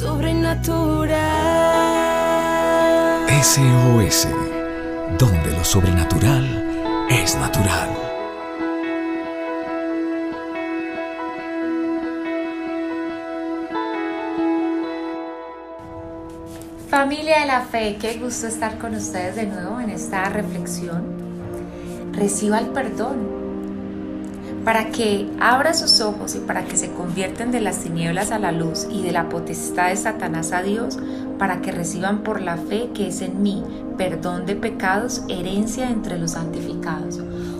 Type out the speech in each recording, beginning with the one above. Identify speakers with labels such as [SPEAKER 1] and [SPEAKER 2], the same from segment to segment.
[SPEAKER 1] sobrenatural.
[SPEAKER 2] SOS, donde lo sobrenatural es natural.
[SPEAKER 3] Familia de la fe, qué gusto estar con ustedes de nuevo en esta reflexión. Reciba el perdón para que abra sus ojos y para que se convierten de las tinieblas a la luz y de la potestad de Satanás a Dios, para que reciban por la fe que es en mí perdón de pecados, herencia entre los santificados.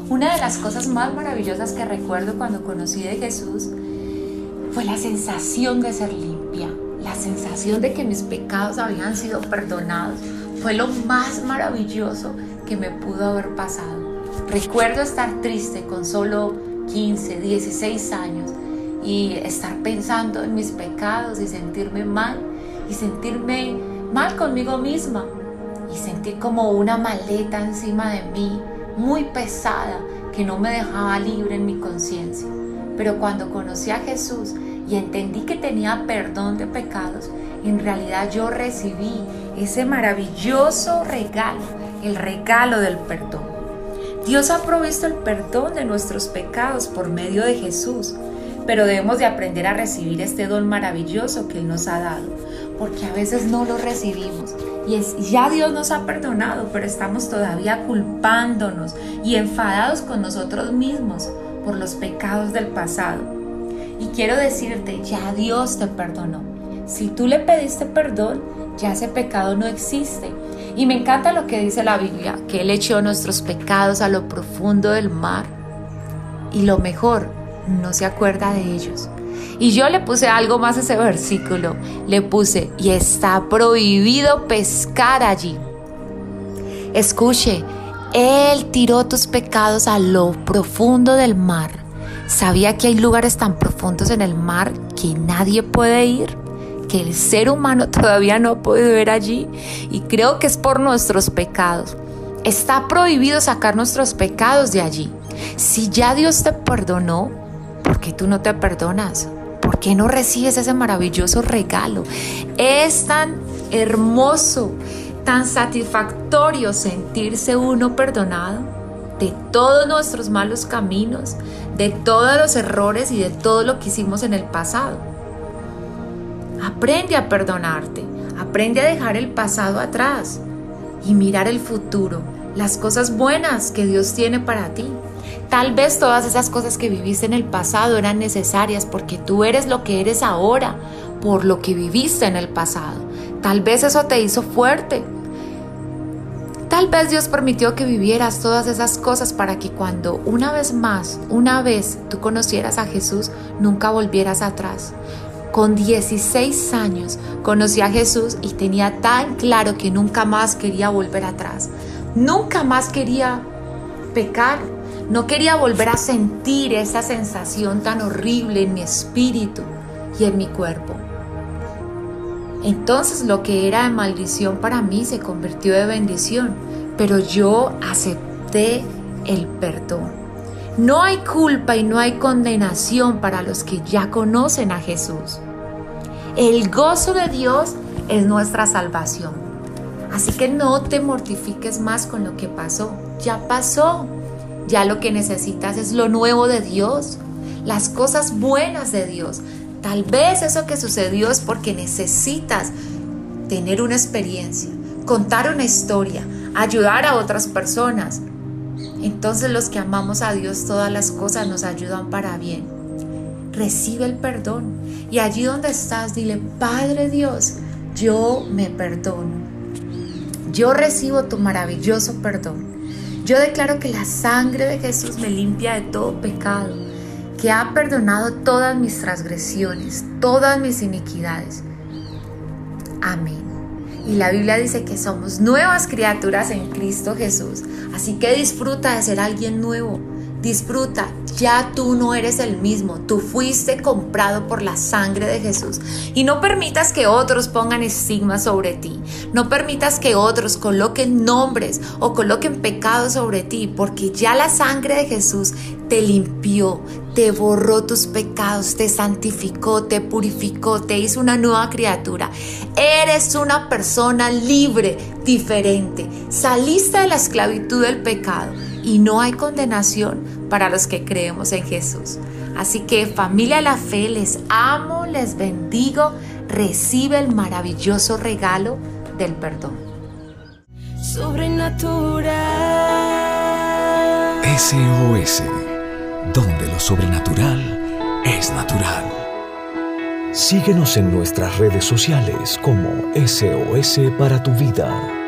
[SPEAKER 3] Una de las cosas más maravillosas que recuerdo cuando conocí de Jesús fue la sensación de ser limpia, la sensación de que mis pecados habían sido perdonados. Fue lo más maravilloso que me pudo haber pasado. Recuerdo estar triste con solo 15, 16 años y estar pensando en mis pecados y sentirme mal y sentirme mal conmigo misma y sentir como una maleta encima de mí muy pesada que no me dejaba libre en mi conciencia. Pero cuando conocí a Jesús y entendí que tenía perdón de pecados, en realidad yo recibí ese maravilloso regalo, el regalo del perdón. Dios ha provisto el perdón de nuestros pecados por medio de Jesús, pero debemos de aprender a recibir este don maravilloso que Él nos ha dado, porque a veces no lo recibimos. Y es, ya Dios nos ha perdonado, pero estamos todavía culpándonos y enfadados con nosotros mismos por los pecados del pasado. Y quiero decirte, ya Dios te perdonó. Si tú le pediste perdón, ya ese pecado no existe. Y me encanta lo que dice la Biblia, que Él echó nuestros pecados a lo profundo del mar. Y lo mejor, no se acuerda de ellos. Y yo le puse algo más a ese versículo. Le puse, y está prohibido pescar allí. Escuche, Él tiró tus pecados a lo profundo del mar. ¿Sabía que hay lugares tan profundos en el mar que nadie puede ir? Que el ser humano todavía no ha podido ver allí y creo que es por nuestros pecados. Está prohibido sacar nuestros pecados de allí. Si ya Dios te perdonó, ¿por qué tú no te perdonas? ¿Por qué no recibes ese maravilloso regalo? Es tan hermoso, tan satisfactorio sentirse uno perdonado de todos nuestros malos caminos, de todos los errores y de todo lo que hicimos en el pasado. Aprende a perdonarte, aprende a dejar el pasado atrás y mirar el futuro, las cosas buenas que Dios tiene para ti. Tal vez todas esas cosas que viviste en el pasado eran necesarias porque tú eres lo que eres ahora por lo que viviste en el pasado. Tal vez eso te hizo fuerte. Tal vez Dios permitió que vivieras todas esas cosas para que cuando una vez más, una vez tú conocieras a Jesús, nunca volvieras atrás. Con 16 años conocí a Jesús y tenía tan claro que nunca más quería volver atrás. Nunca más quería pecar. No quería volver a sentir esa sensación tan horrible en mi espíritu y en mi cuerpo. Entonces lo que era de maldición para mí se convirtió de bendición, pero yo acepté el perdón. No hay culpa y no hay condenación para los que ya conocen a Jesús. El gozo de Dios es nuestra salvación. Así que no te mortifiques más con lo que pasó. Ya pasó. Ya lo que necesitas es lo nuevo de Dios, las cosas buenas de Dios. Tal vez eso que sucedió es porque necesitas tener una experiencia, contar una historia, ayudar a otras personas, entonces los que amamos a Dios todas las cosas nos ayudan para bien. Recibe el perdón y allí donde estás dile, Padre Dios, yo me perdono. Yo recibo tu maravilloso perdón. Yo declaro que la sangre de Jesús me limpia de todo pecado, que ha perdonado todas mis transgresiones, todas mis iniquidades. Amén. Y la Biblia dice que somos nuevas criaturas en Cristo Jesús. Así que disfruta de ser alguien nuevo. Disfruta, ya tú no eres el mismo, tú fuiste comprado por la sangre de Jesús. Y no permitas que otros pongan estigmas sobre ti. No permitas que otros coloquen nombres o coloquen pecados sobre ti, porque ya la sangre de Jesús te limpió, te borró tus pecados, te santificó, te purificó, te hizo una nueva criatura. Eres una persona libre, diferente. Saliste de la esclavitud del pecado y no hay condenación para los que creemos en Jesús. Así que familia de la fe, les amo, les bendigo, recibe el maravilloso regalo del perdón.
[SPEAKER 2] Sobrenatural. SOS donde lo sobrenatural es natural.
[SPEAKER 1] Síguenos en nuestras redes sociales como SOS para tu vida.